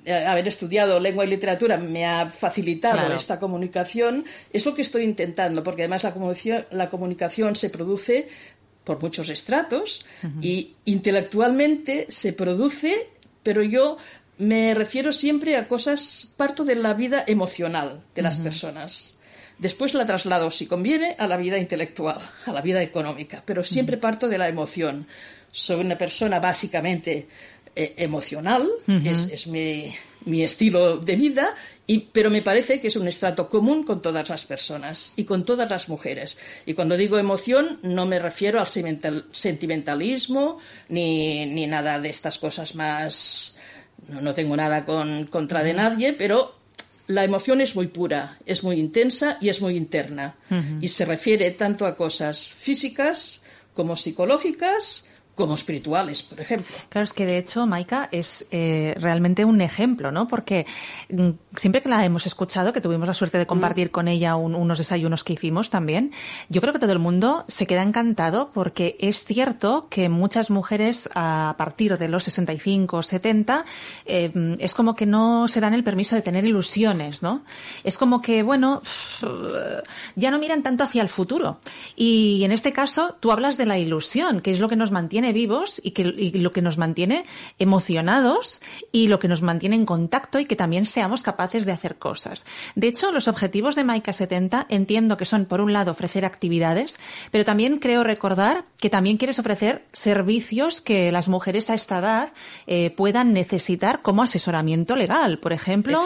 eh, haber estudiado lengua y literatura me ha facilitado claro. esta comunicación, es lo que estoy intentando, porque además la comunicación, la comunicación se produce por muchos estratos uh -huh. y intelectualmente se produce, pero yo me refiero siempre a cosas, parto de la vida emocional de las uh -huh. personas. Después la traslado, si conviene, a la vida intelectual, a la vida económica, pero siempre parto de la emoción. Soy una persona básicamente eh, emocional, uh -huh. es, es mi, mi, estilo de vida, y, pero me parece que es un estrato común con todas las personas y con todas las mujeres. Y cuando digo emoción, no me refiero al sentimentalismo ni, ni nada de estas cosas más. No, no tengo nada con, contra de nadie, pero la emoción es muy pura, es muy intensa y es muy interna. Uh -huh. Y se refiere tanto a cosas físicas como psicológicas como espirituales, por ejemplo. Claro, es que de hecho Maika es eh, realmente un ejemplo, ¿no? Porque mm, siempre que la hemos escuchado, que tuvimos la suerte de compartir mm. con ella un, unos desayunos que hicimos también, yo creo que todo el mundo se queda encantado porque es cierto que muchas mujeres a partir de los 65 o 70 eh, es como que no se dan el permiso de tener ilusiones, ¿no? Es como que, bueno, ya no miran tanto hacia el futuro. Y en este caso, tú hablas de la ilusión, que es lo que nos mantiene mantiene vivos y, que, y lo que nos mantiene emocionados y lo que nos mantiene en contacto y que también seamos capaces de hacer cosas. De hecho, los objetivos de Maika 70 entiendo que son, por un lado, ofrecer actividades, pero también creo recordar que también quieres ofrecer servicios que las mujeres a esta edad eh, puedan necesitar como asesoramiento legal, por ejemplo,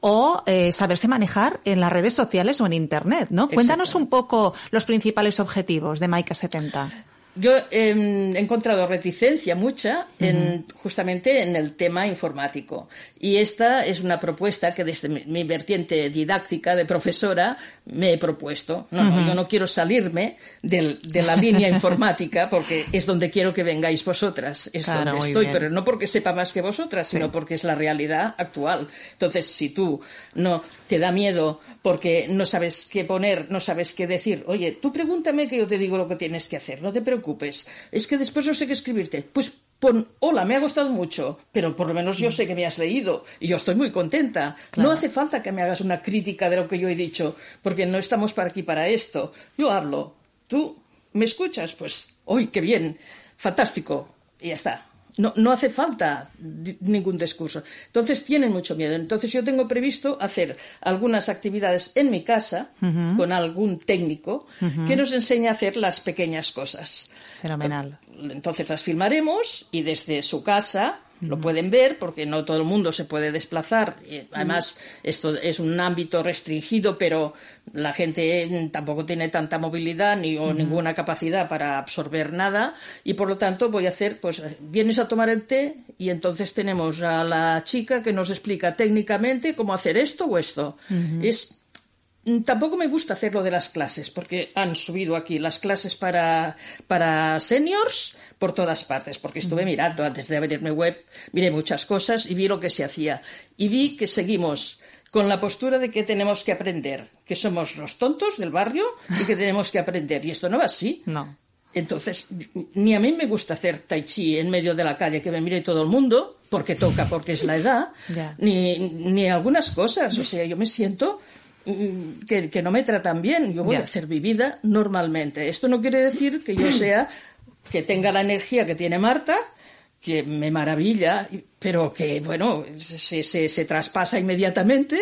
o eh, saberse manejar en las redes sociales o en Internet, ¿no? Cuéntanos un poco los principales objetivos de Maika 70. Yo he encontrado reticencia mucha en, justamente en el tema informático. Y esta es una propuesta que desde mi, vertiente didáctica de profesora me he propuesto. No, no, yo no quiero salirme de la línea informática porque es donde quiero que vengáis vosotras. Es donde estoy, pero no porque sepa más que vosotras, sino porque es la realidad actual. Entonces, si tú no te da miedo porque no sabes qué poner, no sabes qué decir, oye, tú pregúntame que yo te digo lo que tienes que hacer, no te preocupes es que después no sé qué escribirte. Pues pon, hola, me ha gustado mucho, pero por lo menos yo sé que me has leído y yo estoy muy contenta. No hace falta que me hagas una crítica de lo que yo he dicho, porque no estamos para aquí para esto. Yo hablo, tú me escuchas, pues, hoy qué bien, fantástico, y ya está. No, no hace falta ningún discurso. Entonces tienen mucho miedo. Entonces yo tengo previsto hacer algunas actividades en mi casa con algún técnico que nos enseñe a hacer las pequeñas cosas. Fenomenal. Entonces las filmaremos y desde su casa lo pueden ver porque no todo el mundo se puede desplazar. Además, esto es un ámbito restringido, pero la gente tampoco tiene tanta movilidad ni o ninguna capacidad para absorber nada y por lo tanto voy a hacer, pues vienes a tomar el té y entonces tenemos a la chica que nos explica técnicamente cómo hacer esto o esto. Es tampoco me gusta hacer lo de las clases, porque han subido aquí las clases para, para seniors por todas partes, porque estuve mirando antes de abrirme web, miré muchas cosas y vi lo que se hacía. Y vi que seguimos con la postura de que tenemos que aprender, que somos los tontos del barrio y que tenemos que aprender. Y esto no va así. No. Entonces, ni a mí me gusta hacer tai chi en medio de la calle, que me mire todo el mundo, porque toca, porque es la edad, ni, ni algunas cosas. O sea, yo me siento que, no me tratan bien. Yo voy a hacer mi vida normalmente. Esto no quiere decir que yo sea, que tenga la energía que tiene Marta, que me maravilla, pero que, bueno, se, se, se traspasa inmediatamente.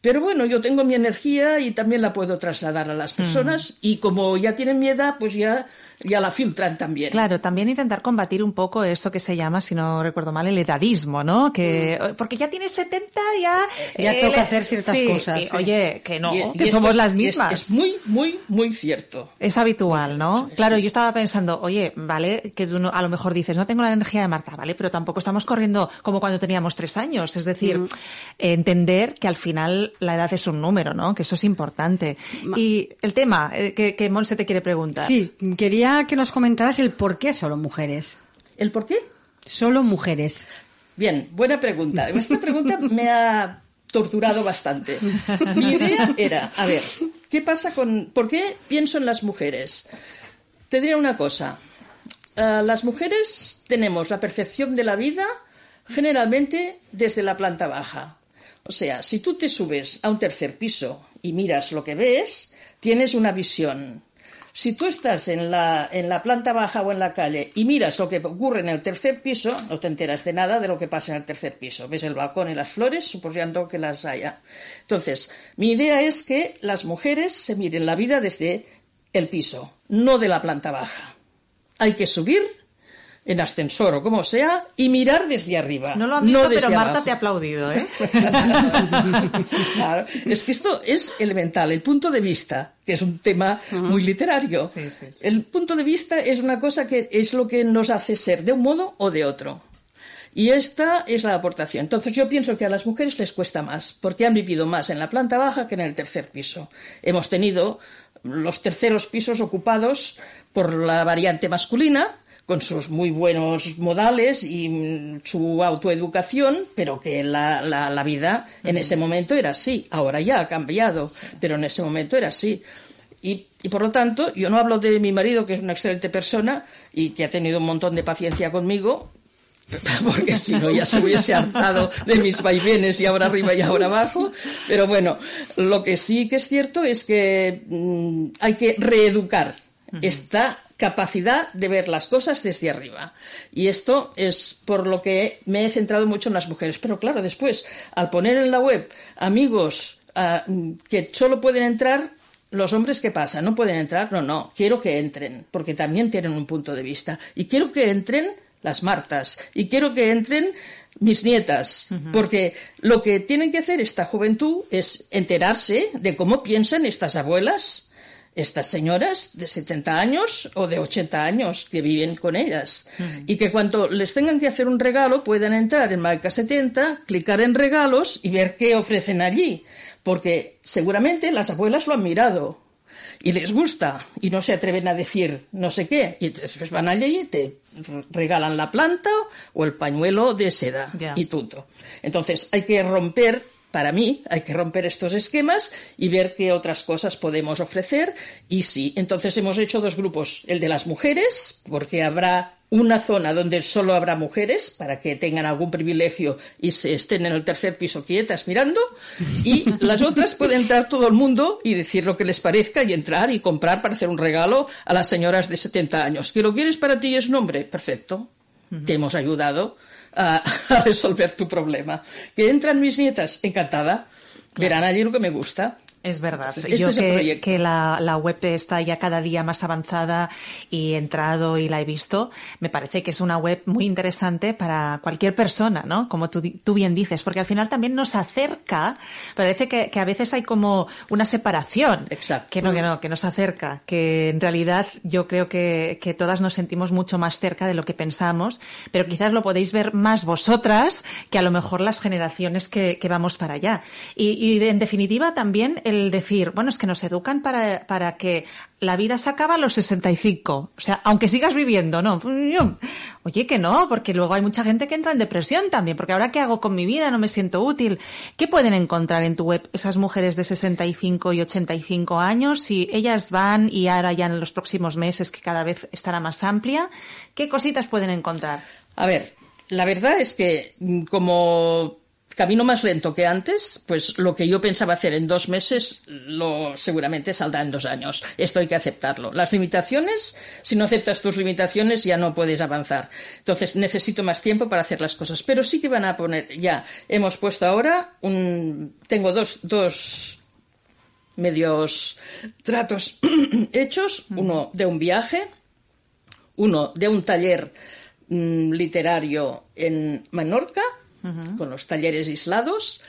Pero bueno, yo tengo mi energía y también la puedo trasladar a las personas y como ya tienen mi edad, pues ya ya la filtran también. Claro, también intentar combatir un poco eso que se llama, si no recuerdo mal, el edadismo, ¿no? Que, mm. Porque ya tienes 70, ya... Ya eh, toca hacer ciertas cosas. Oye, que no, que somos las mismas. Es, muy, muy, muy cierto. Es habitual, ¿no? claro, yo estaba pensando, oye, vale, que tú a lo mejor dices, no tengo la energía de Marta, ¿vale? Pero tampoco estamos corriendo como cuando teníamos tres años. Es decir, mm. entender que al final la edad es un número, ¿no? Que eso es importante. y el tema eh, que, que Monse te quiere preguntar. Sí, quería que nos comentaras el por qué solo mujeres. ¿El por qué? Solo mujeres. Bien, buena pregunta. Esta pregunta me ha torturado bastante. Mi idea era, a ver, ¿qué pasa con... ¿Por qué pienso en las mujeres? Te diré una cosa. Eh, las mujeres tenemos la percepción de la vida generalmente desde la planta baja. O sea, si tú te subes a un tercer piso y miras lo que ves, tienes una visión si tú estás en la, en la planta baja o en la calle y miras lo que ocurre en el tercer piso, no te enteras de nada de lo que pasa en el tercer piso. Ves el balcón y las flores, suponiendo que las haya. Entonces, mi idea es que las mujeres se miren la vida desde el piso, no de la planta baja. Hay que subir en ascensor o como sea, y mirar desde arriba. No lo han visto, pero Marta te ha aplaudido, ¿eh? claro, es que esto es elemental, el punto de vista, que es un tema muy literario. El punto de vista es una cosa que es lo que nos hace ser de un modo o de otro. Y esta es la aportación. Entonces yo pienso que a las mujeres les cuesta más, porque han vivido más en la planta baja que en el tercer piso. Hemos tenido los terceros pisos ocupados por la variante masculina, con sus muy buenos modales y su autoeducación, pero que la, la, vida en ese momento era así. Ahora ya ha cambiado, pero en ese momento era así. Y, y, por lo tanto, yo no hablo de mi marido, que es una excelente persona y que ha tenido un montón de paciencia conmigo, porque si no ya se hubiese hartado de mis vaivenes y ahora arriba y ahora abajo. Pero bueno, lo que sí que es cierto es que mm, hay que reeducar. Está capacidad de ver las cosas desde arriba. Y esto es por lo que me he centrado mucho en las mujeres. Pero claro, después, al poner en la web amigos ah, que solo pueden entrar los hombres, ¿qué pasa? ¿No pueden entrar? No, no, quiero que entren, porque también tienen un punto de vista. Y quiero que entren las Martas, y quiero que entren mis nietas, porque lo que tienen que hacer esta juventud es enterarse de cómo piensan estas abuelas, estas señoras de 70 años o de 80 años que viven con ellas. Y que cuando les tengan que hacer un regalo puedan entrar en Marca 70, clicar en regalos y ver qué ofrecen allí. Porque seguramente las abuelas lo han mirado y les gusta y no se atreven a decir no sé qué. Y después van allí y te regalan la planta o el pañuelo de seda y todo. Entonces hay que romper para mí hay que romper estos esquemas y ver qué otras cosas podemos ofrecer. Y sí, entonces hemos hecho dos grupos. El de las mujeres, porque habrá una zona donde solo habrá mujeres para que tengan algún privilegio y se estén en el tercer piso quietas mirando y las otras puede entrar todo el mundo y decir lo que les parezca y entrar y comprar para hacer un regalo a las señoras de 70 años. ¿Que lo quieres para ti es nombre? Perfecto. Te hemos ayudado a, resolver tu problema. Que entran mis nietas, encantada. Verán allí lo que me gusta. Es verdad. Este Yo que, que la, la, web está ya cada día más avanzada y he entrado y la he visto, me parece que es una web muy interesante para cualquier persona, ¿no? Como tú, tú bien dices, porque al final también nos acerca, parece que, que, a veces hay como una separación. Exacto. Que no, que no, que nos acerca, que en realidad yo creo que, que todas nos sentimos mucho más cerca de lo que pensamos, pero quizás lo podéis ver más vosotras que a lo mejor las generaciones que, que vamos para allá. Y, y en definitiva también el decir, bueno, es que nos educan para, para que la vida se acaba a los 65. O sea, aunque sigas viviendo, ¿no? Oye, que no, porque luego hay mucha gente que entra en depresión también, porque ahora qué hago con mi vida, no me siento útil. ¿Qué pueden encontrar en tu web esas mujeres de 65 y 85 años si ellas van y ahora ya en los próximos meses que cada vez estará más amplia? ¿Qué cositas pueden encontrar? A ver, la verdad es que como camino más lento que antes, pues lo que yo pensaba hacer en dos meses, lo seguramente saldrá en dos años. Esto hay que aceptarlo. Las limitaciones, si no aceptas tus limitaciones, ya no puedes avanzar. Entonces, necesito más tiempo para hacer las cosas. Pero sí que van a poner, ya, hemos puesto ahora un, tengo dos, dos medios tratos hechos, uno de un viaje, uno de un taller mm, literario en Menorca, con los talleres aislados,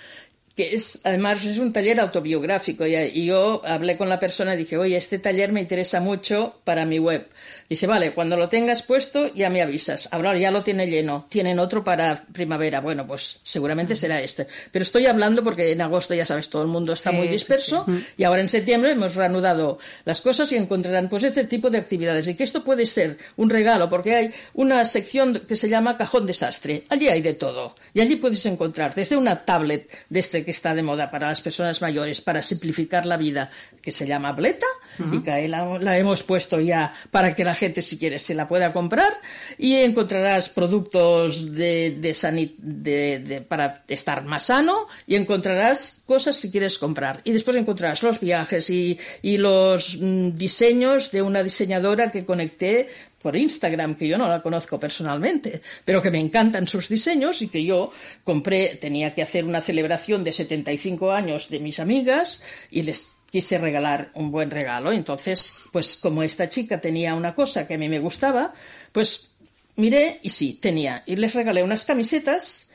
que es, además es un taller autobiográfico. Y yo hablé con la persona y dije, oye, este taller me interesa mucho para mi web. Dice, vale, cuando lo tengas puesto ya me avisas. Ahora ya lo tiene lleno. Tienen otro para primavera. Bueno, pues seguramente será este. Pero estoy hablando porque en agosto, ya sabes, todo el mundo está muy disperso. Y ahora en septiembre hemos reanudado las cosas y encontrarán pues este tipo de actividades. Y que esto puede ser un regalo porque hay una sección que se llama cajón desastre. Allí hay de todo. Y allí puedes encontrar desde una tablet de este que está de moda para las personas mayores para simplificar la vida que se llama Bleta y que ahí la, la hemos puesto ya para que la gente, si quieres, se la pueda comprar y encontrarás productos de, de, para estar más sano y encontrarás cosas si quieres comprar. Y después encontrarás los viajes y, y los mm, diseños de una diseñadora que conecté por Instagram, que yo no la conozco personalmente, pero que me encantan sus diseños y que yo compré, tenía que hacer una celebración de 75 años de mis amigas y les quise regalar un buen regalo. Entonces, pues como esta chica tenía una cosa que a mí me gustaba, pues miré y sí, tenía. Y les regalé unas camisetas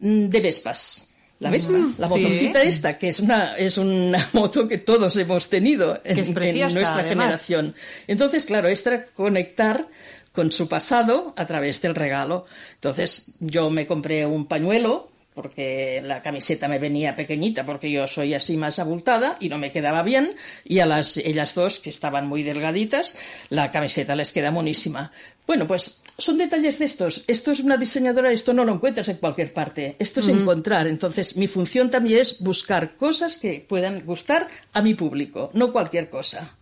mm, de Vespas. La Vespa, mm, la motocita esta, que es una, es una moto que todos hemos tenido en, nuestra generación. Entonces, claro, esto era conectar con su pasado a través del regalo. Entonces, yo me compré un pañuelo porque la camiseta me venía pequeñita porque yo soy así más abultada y no me quedaba bien y a las ellas dos que estaban muy delgaditas la camiseta les queda monísima. Bueno pues son detalles de estos. Esto es una diseñadora esto no lo encuentras en cualquier parte. Esto es encontrar. Entonces mi función también es buscar cosas que puedan gustar a mi público no cualquier cosa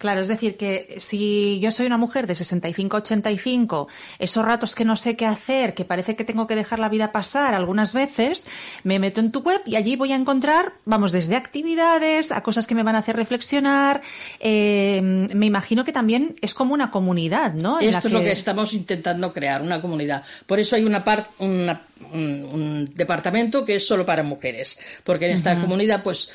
Claro, es decir, que si yo soy una mujer de 65-85, esos ratos que no sé qué hacer, que parece que tengo que dejar la vida pasar algunas veces, me meto en tu web y allí voy a encontrar, vamos, desde actividades a cosas que me van a hacer reflexionar. Eh, me imagino que también es como una comunidad, ¿no? En Esto es lo que estamos intentando crear, una comunidad. Por eso hay una parte, un, un, departamento que es solo para mujeres, porque en esta comunidad, pues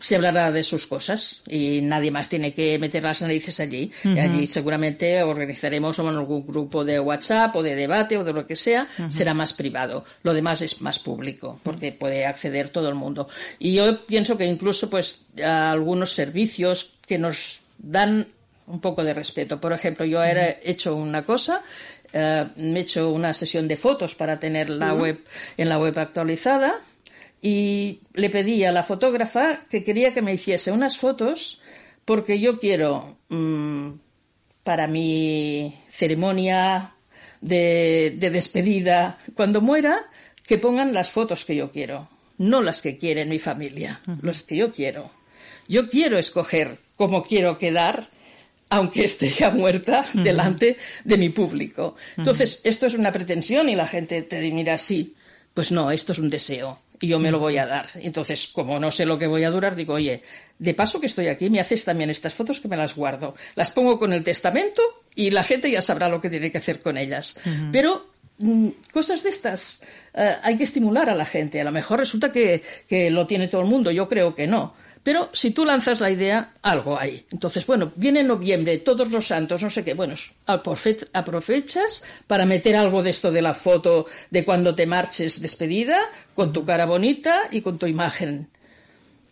se hablará de sus cosas y nadie más tiene que meter las narices allí. y allí seguramente organizaremos algún grupo de WhatsApp o de debate o de lo que sea, será más privado. Lo demás es más público porque puede acceder todo el mundo. Y yo pienso que incluso pues algunos servicios que nos dan un poco de respeto. Por ejemplo, yo he hecho una cosa me he hecho una sesión de fotos para tener la web en la web actualizada y le pedí a la fotógrafa que quería que me hiciese unas fotos porque yo quiero mm, para mi ceremonia de, despedida cuando muera que pongan las fotos que yo quiero, no las que quiere mi familia, las que yo quiero. Yo quiero escoger cómo quiero quedar aunque esté ya muerta delante de mi público. Entonces, esto es una pretensión y la gente te mira así. Pues no, esto es un deseo y yo me lo voy a dar. Entonces, como no sé lo que voy a durar, digo, oye, de paso que estoy aquí, me haces también estas fotos que me las guardo. Las pongo con el testamento y la gente ya sabrá lo que tiene que hacer con ellas. Pero mm, cosas de estas eh, hay que estimular a la gente. A lo mejor resulta que, que lo tiene todo el mundo, yo creo que no. Pero si tú lanzas la idea, algo hay. Entonces, bueno, viene noviembre, todos los santos, no sé qué. Bueno, aprovechas para meter algo de esto de la foto de cuando te marches despedida, con tu cara bonita y con tu imagen.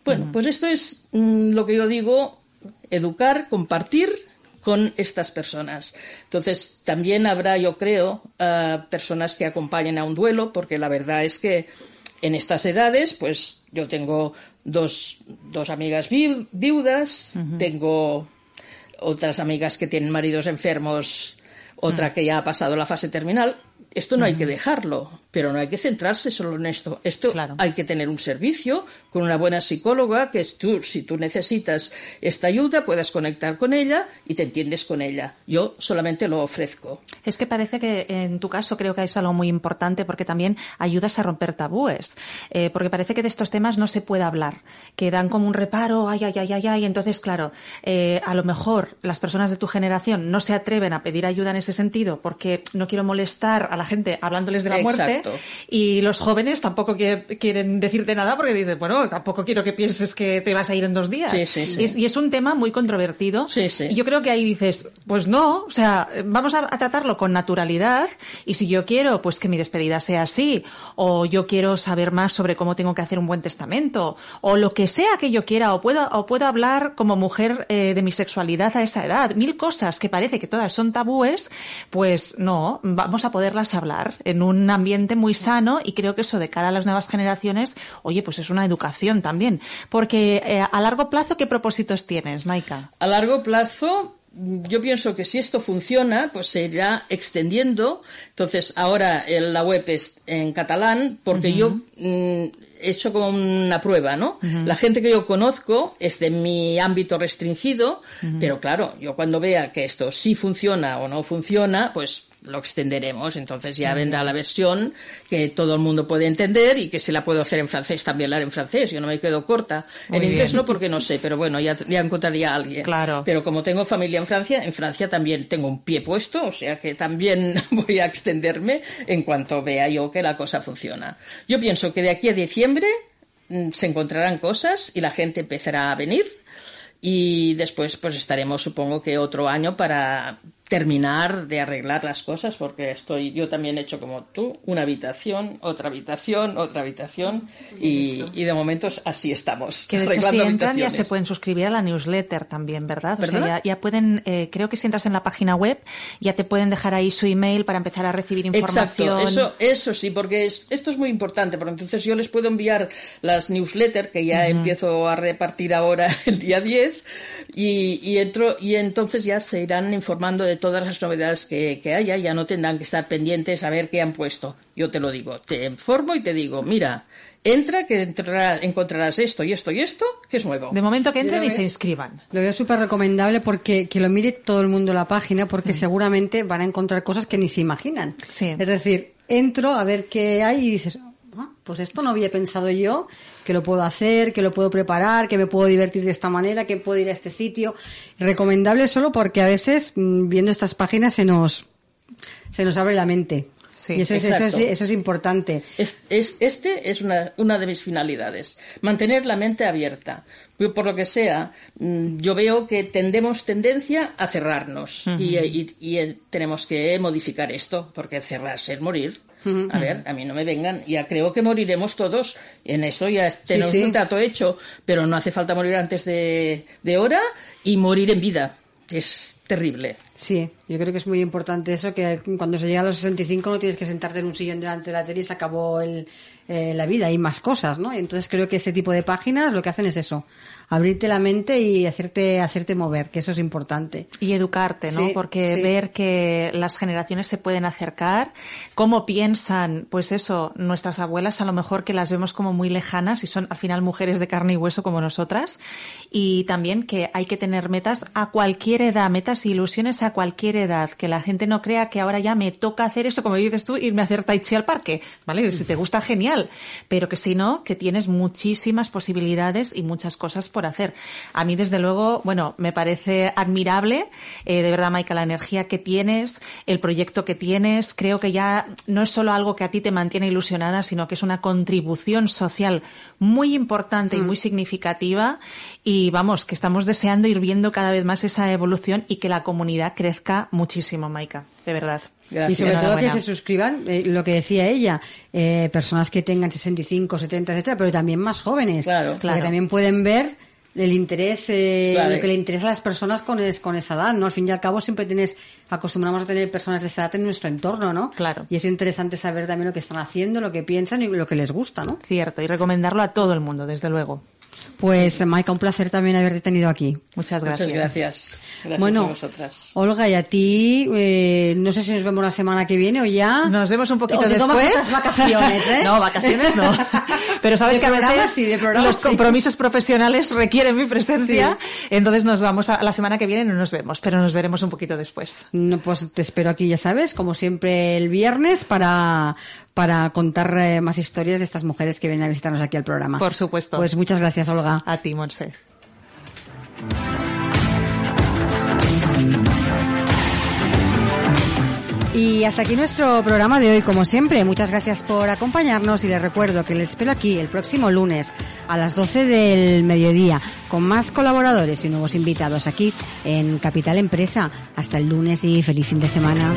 Bueno, pues esto es mm, lo que yo digo, educar, compartir con estas personas. Entonces, también habrá, yo creo, eh, personas que acompañen a un duelo, porque la verdad es que en estas edades, pues yo tengo dos, dos amigas viudas, tengo otras amigas que tienen maridos enfermos, otra que ya ha pasado la fase terminal. Esto no hay que dejarlo, pero no hay que centrarse solo en esto. Esto hay que tener un servicio con una buena psicóloga que tú, si tú necesitas esta ayuda, puedas conectar con ella y te entiendes con ella. Yo solamente lo ofrezco. Es que parece que en tu caso creo que es algo muy importante porque también ayudas a romper tabúes. Eh, porque parece que de estos temas no se puede hablar, que dan como un reparo, ay, ay, ay, ay, ay. Entonces, claro, eh, a lo mejor las personas de tu generación no se atreven a pedir ayuda en ese sentido porque no quiero molestar a la gente hablándoles de la muerte y los jóvenes tampoco quieren decirte nada porque dicen, bueno, tampoco quiero que pienses que te vas a ir en dos días. y, es, un tema muy controvertido. Y yo creo que ahí dices, pues no, o sea, vamos a, tratarlo con naturalidad y si yo quiero, pues que mi despedida sea así, o yo quiero saber más sobre cómo tengo que hacer un buen testamento, o lo que sea que yo quiera, o puedo, o puedo hablar como mujer eh, de mi sexualidad a esa edad, mil cosas que parece que todas son tabúes, pues no, vamos a poderlas hablar en un ambiente muy sano y creo que eso de cara a las nuevas generaciones, oye, pues es una educación también. Porque eh, a largo plazo, ¿qué propósitos tienes, Maika? A largo plazo, yo pienso que si esto funciona, pues se irá extendiendo. Entonces, ahora la web es en catalán, porque yo mm, he hecho como una prueba, ¿no? La gente que yo conozco es de mi ámbito restringido, pero claro, yo cuando vea que esto sí funciona o no funciona, pues lo extenderemos, entonces ya vendrá la versión que todo el mundo puede entender y que si la puedo hacer en francés también la haré en francés, yo no me quedo corta. en inglés no porque no sé, pero bueno, ya, ya encontraría a alguien. Claro. Pero como tengo familia en Francia, en Francia también tengo un pie puesto, o sea que también voy a extenderme en cuanto vea yo que la cosa funciona. Yo pienso que de aquí a diciembre mm, se encontrarán cosas y la gente empezará a venir y después pues estaremos supongo que otro año para terminar de arreglar las cosas porque estoy yo también he hecho como tú una habitación otra habitación otra habitación y, y de momentos así estamos que de hecho si entran ya se pueden suscribir a la newsletter también verdad o sea, ya, pueden eh, creo que si entras en la página web ya te pueden dejar ahí su email para empezar a recibir información. exacto eso eso sí porque esto es muy importante porque entonces yo les puedo enviar las newsletters que ya empiezo a repartir ahora el día 10 y, y, entro, y entonces ya se irán informando de todas las novedades que, que haya, ya no tendrán que estar pendientes a ver qué han puesto. Yo te lo digo, te informo y te digo, mira, entra que entrará- encontrarás esto y esto y esto, que es nuevo. De momento que entren y se inscriban. Lo veo súper recomendable porque que lo mire todo el mundo la página porque seguramente van a encontrar cosas que ni se imaginan. Sí. Es decir, entro a ver qué hay y dices, "Ah, pues esto no había pensado yo, que lo puedo hacer, que lo puedo preparar, que me puedo divertir de esta manera, que puedo ir a este sitio. Recomendable solo porque a veces mm, viendo estas páginas se nos, se nos abre la mente. Sí, y eso es, eso, es, eso es importante. Es, es- este es una, una de mis finalidades, mantener la mente abierta. Por lo que sea, mm, yo veo que tendemos tendencia a cerrarnos y, y- y, eh, tenemos que modificar esto, porque cerrarse es morir. A ver, a mí no me vengan, ya creo que moriremos todos. En esto ya tenemos sí. un trato hecho, pero no hace falta morir antes de, de hora y morir en vida, que es terrible. Sí, yo creo que es muy importante eso, que cuando se llega a los 65 no tienes que sentarte en un sillón delante de la tele y se acabó el, eh, la vida, hay más cosas, ¿no? Entonces creo que este tipo de páginas lo que hacen es eso, abrirte la mente y hacerte, hacerte mover, que eso es importante. Y educarte, ¿no? Sí, Porque sí. ver que las generaciones se pueden acercar, cómo piensan, pues eso, nuestras abuelas a lo mejor que las vemos como muy lejanas y son al final mujeres de carne y hueso como nosotras. Y también que hay que tener metas a cualquier edad, metas e ilusiones a cualquier edad. Que la gente no crea que ahora ya me toca hacer eso, como dices tú, irme a hacer tai chi al parque. ¿Vale? Si te gusta, genial. Pero que si no, que tienes muchísimas posibilidades y muchas cosas por hacer. A mí, desde luego, bueno, me parece admirable, eh, de verdad, Maika, la energía que tienes, el proyecto que tienes. Creo que ya no es solo algo que a ti te mantiene ilusionada, sino que es una contribución social muy importante y muy significativa. Y vamos, que estamos deseando ir viendo cada vez más esa evolución y que la comunidad crezca muchísimo, Maika, de verdad. Gracias. Y sobre todo que se suscriban, eh, lo que decía ella, eh, personas que tengan 65, 70, etcétera, pero también más jóvenes. Claro. Claro. también pueden ver el interés, eh, Claro. lo que le interesa a las personas con, es- con esa edad, ¿no? Al fin y al cabo siempre tienes, acostumbramos a tener personas de esa edad en nuestro entorno, ¿no? Claro. Y es interesante saber también lo que están haciendo, lo que piensan y lo que les gusta, ¿no? Cierto, y recomendarlo a todo el mundo, desde luego. Pues, Maika, un placer también haberte tenido aquí. Muchas gracias. Muchas gracias. Gracias bueno, a vosotras. Olga, y a ti, eh, no sé si nos vemos la semana que viene o ya. Nos vemos un poquito O te después. tomas otras vacaciones, ¿eh? no, vacaciones no. Pero sabes De que a veces sí, de programa los sí. compromisos profesionales requieren mi presencia. Entonces nos vamos a la semana que viene no nos vemos, pero nos veremos un poquito después. No, pues te espero aquí, ya sabes, como siempre el viernes para, para contar eh, más historias de estas mujeres que vienen a visitarnos aquí al programa. Por supuesto. Pues muchas gracias, Olga. A ti, Monse. Y hasta aquí nuestro programa de hoy, como siempre. Muchas gracias por acompañarnos y les recuerdo que les espero aquí el próximo lunes a las 12 del mediodía con más colaboradores y nuevos invitados aquí en Capital Empresa. Hasta el lunes y feliz fin de semana.